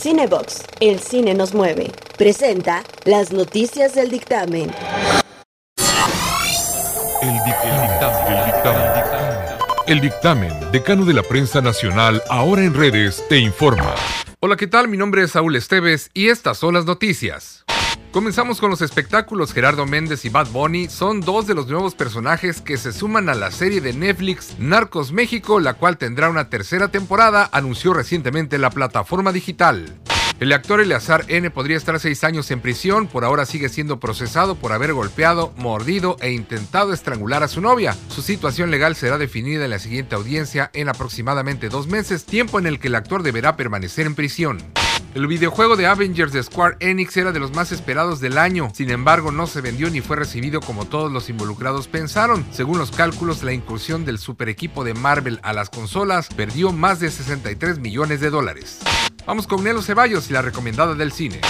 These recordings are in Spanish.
Cinebox, el cine nos mueve. Presenta las noticias del dictamen. El dictamen, el dictamen, el dictamen, decano de la prensa nacional, ahora en redes, te informa. Hola, ¿qué tal? Mi nombre es Saúl Esteves y estas son las noticias. Comenzamos con los espectáculos. Gerardo Méndez y Bad Bunny son dos de los nuevos personajes que se suman a la serie de Netflix Narcos México, la cual tendrá una tercera temporada, anunció recientemente la plataforma digital. El actor Eleazar N podría estar seis años en prisión, por ahora sigue siendo procesado por haber golpeado, mordido e intentado estrangular a su novia. Su situación legal será definida en la siguiente audiencia en aproximadamente dos meses, tiempo en el que el actor deberá permanecer en prisión. El videojuego de Avengers de Square Enix era de los más esperados del año, sin embargo no se vendió ni fue recibido como todos los involucrados pensaron. Según los cálculos, la incursión del super equipo de Marvel a las consolas perdió más de 63 millones de dólares. Vamos con Nelo Ceballos y la recomendada del cine.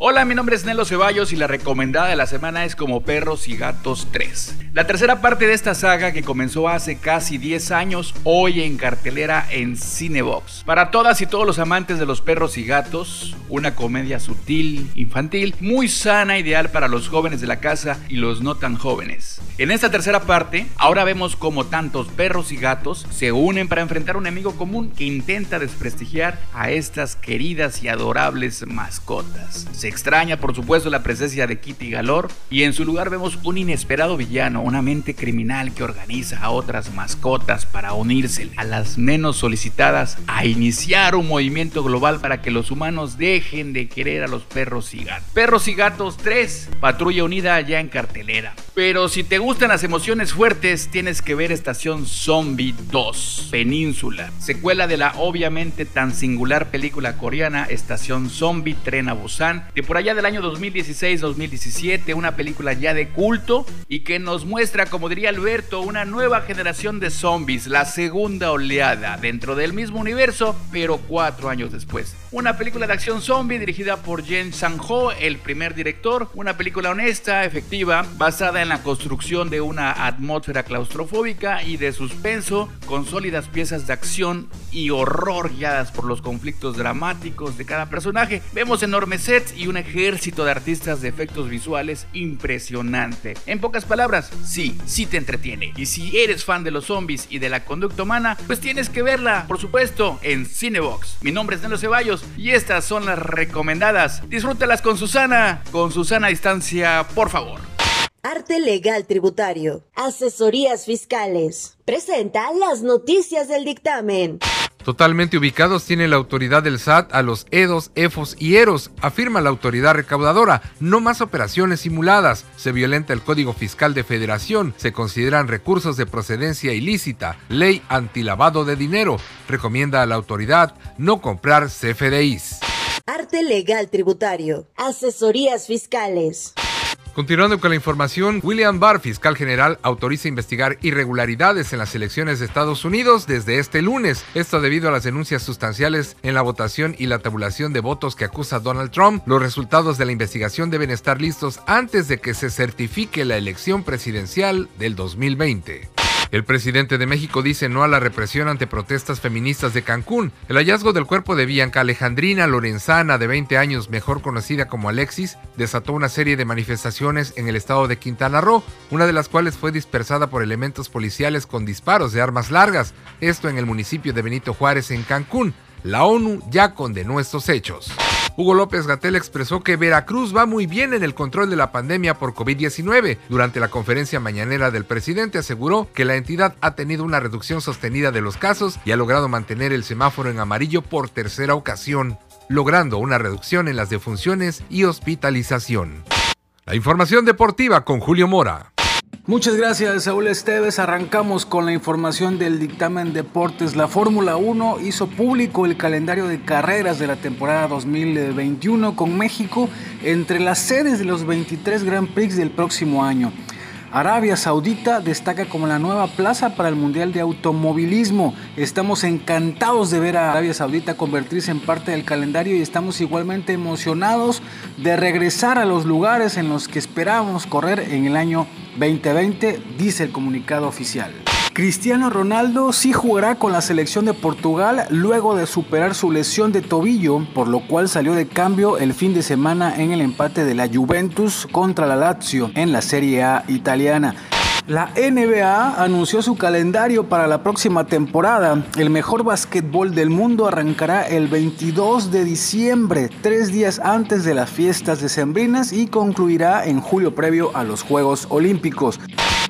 Hola, mi nombre es Nelo Ceballos y la recomendada de la semana es Como Perros y Gatos 3. La tercera parte de esta saga que comenzó hace casi 10 años, hoy en cartelera en Cinebox. Para todas y todos los amantes de los perros y gatos, una comedia sutil, infantil, muy sana, ideal para los jóvenes de la casa y los no tan jóvenes. En esta tercera parte, ahora vemos cómo tantos perros y gatos se unen para enfrentar un enemigo común que intenta desprestigiar a estas queridas y adorables mascotas. Extraña, por supuesto, la presencia de Kitty Galore y en su lugar vemos un inesperado villano, una mente criminal que organiza a otras mascotas para unirse a las menos solicitadas a iniciar un movimiento global para que los humanos dejen de querer a los perros y gatos. Perros y gatos 3, patrulla unida ya en cartelera. Pero si te gustan las emociones fuertes, tienes que ver Estación Zombie 2, Península, secuela de la obviamente tan singular película coreana Estación Zombie Tren a Busan, de por allá del año 2016-2017, una película ya de culto y que nos muestra, como diría Alberto, una nueva generación de zombies, la segunda oleada dentro del mismo universo, pero cuatro años después. Una película de acción zombie dirigida por Jen Sang-ho, el primer director, una película honesta, efectiva, basada en la construcción de una atmósfera claustrofóbica y de suspenso, con sólidas piezas de acción y horror guiadas por los conflictos dramáticos de cada personaje. Vemos enormes sets y un ejército de artistas de efectos visuales impresionante. En pocas palabras, sí, sí te entretiene. Y si eres fan de los zombies y de la conducta humana, pues tienes que verla, por supuesto, en Cinebox. Mi nombre es Nelo Ceballos y estas son las recomendadas. Disfrútalas con Susana, con Susana a distancia, por favor. Arte Legal Tributario. Asesorías Fiscales. Presenta las noticias del dictamen. Totalmente ubicados tiene la autoridad del SAT a los EDOS, EFOS y EROS, afirma la autoridad recaudadora. No más operaciones simuladas. Se violenta el Código Fiscal de Federación. Se consideran recursos de procedencia ilícita. Ley antilavado de dinero. Recomienda a la autoridad no comprar CFDIs. Arte Legal Tributario. Asesorías Fiscales. Continuando con la información, William Barr, fiscal general, autoriza investigar irregularidades en las elecciones de Estados Unidos desde este lunes. Esto debido a las denuncias sustanciales en la votación y la tabulación de votos que acusa Donald Trump. Los resultados de la investigación deben estar listos antes de que se certifique la elección presidencial del 2020. El presidente de México dice no a la represión ante protestas feministas de Cancún. El hallazgo del cuerpo de Bianca Alejandrina Lorenzana, de 20 años, mejor conocida como Alexis, desató una serie de manifestaciones en el estado de Quintana Roo, una de las cuales fue dispersada por elementos policiales con disparos de armas largas, esto en el municipio de Benito Juárez, en Cancún. La ONU ya condenó estos hechos. Hugo López Gatel expresó que Veracruz va muy bien en el control de la pandemia por COVID-19. Durante la conferencia mañanera del presidente aseguró que la entidad ha tenido una reducción sostenida de los casos y ha logrado mantener el semáforo en amarillo por tercera ocasión, logrando una reducción en las defunciones y hospitalización. La información deportiva con Julio Mora. Muchas gracias, Saúl Esteves. Arrancamos con la información del dictamen deportes. La Fórmula 1 hizo público el calendario de carreras de la temporada 2021 con México entre las sedes de los 23 Grand Prix del próximo año. Arabia Saudita destaca como la nueva plaza para el Mundial de Automovilismo. Estamos encantados de ver a Arabia Saudita convertirse en parte del calendario y estamos igualmente emocionados de regresar a los lugares en los que esperábamos correr en el año 2020, dice el comunicado oficial. Cristiano Ronaldo sí jugará con la selección de Portugal luego de superar su lesión de tobillo, por lo cual salió de cambio el fin de semana en el empate de la Juventus contra la Lazio en la Serie A italiana. La NBA anunció su calendario para la próxima temporada. El mejor básquetbol del mundo arrancará el 22 de diciembre, tres días antes de las fiestas decembrinas y concluirá en julio previo a los Juegos Olímpicos.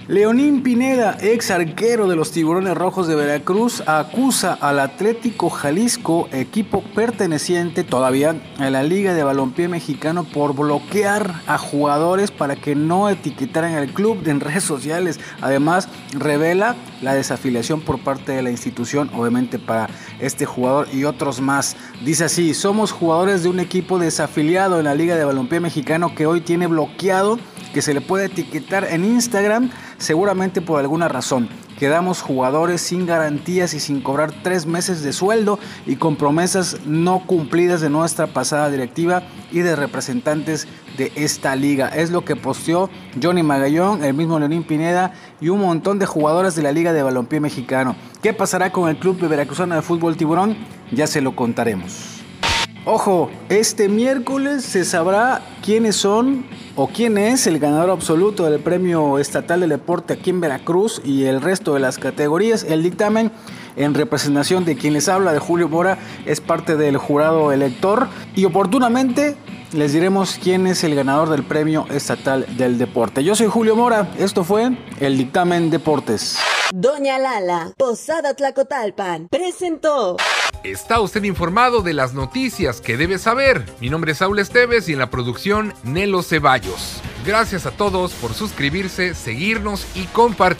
Leonín Pineda, ex arquero de los Tiburones Rojos de Veracruz, acusa al Atlético Jalisco, equipo perteneciente todavía a la Liga de Balompié Mexicano, por bloquear a jugadores para que no etiquetaran al club en redes sociales. Además, revela la desafiliación por parte de la institución, obviamente para este jugador y otros más. Dice así, somos jugadores de un equipo desafiliado en la Liga de Balompié Mexicano que hoy tiene bloqueado que se le puede etiquetar en Instagram, seguramente por alguna razón. Quedamos jugadores sin garantías y sin cobrar tres meses de sueldo y con promesas no cumplidas de nuestra pasada directiva y de representantes de esta liga. Es lo que posteó Johnny Magallón, el mismo Leonín Pineda y un montón de jugadores de la Liga de Balompié Mexicano. ¿Qué pasará con el club de Veracruzana de Fútbol Tiburón? Ya se lo contaremos. Ojo, este miércoles se sabrá quiénes son o quién es el ganador absoluto del Premio Estatal del Deporte aquí en Veracruz y el resto de las categorías. El dictamen en representación de quien les habla, de Julio Mora, es parte del jurado elector y oportunamente les diremos quién es el ganador del Premio Estatal del Deporte. Yo soy Julio Mora, esto fue el dictamen Deportes. Doña Lala, Posada Tlacotalpan, presentó. Está usted informado de las noticias que debe saber. Mi nombre es Saúl Esteves y en la producción Nelo Ceballos. Gracias a todos por suscribirse, seguirnos y compartir.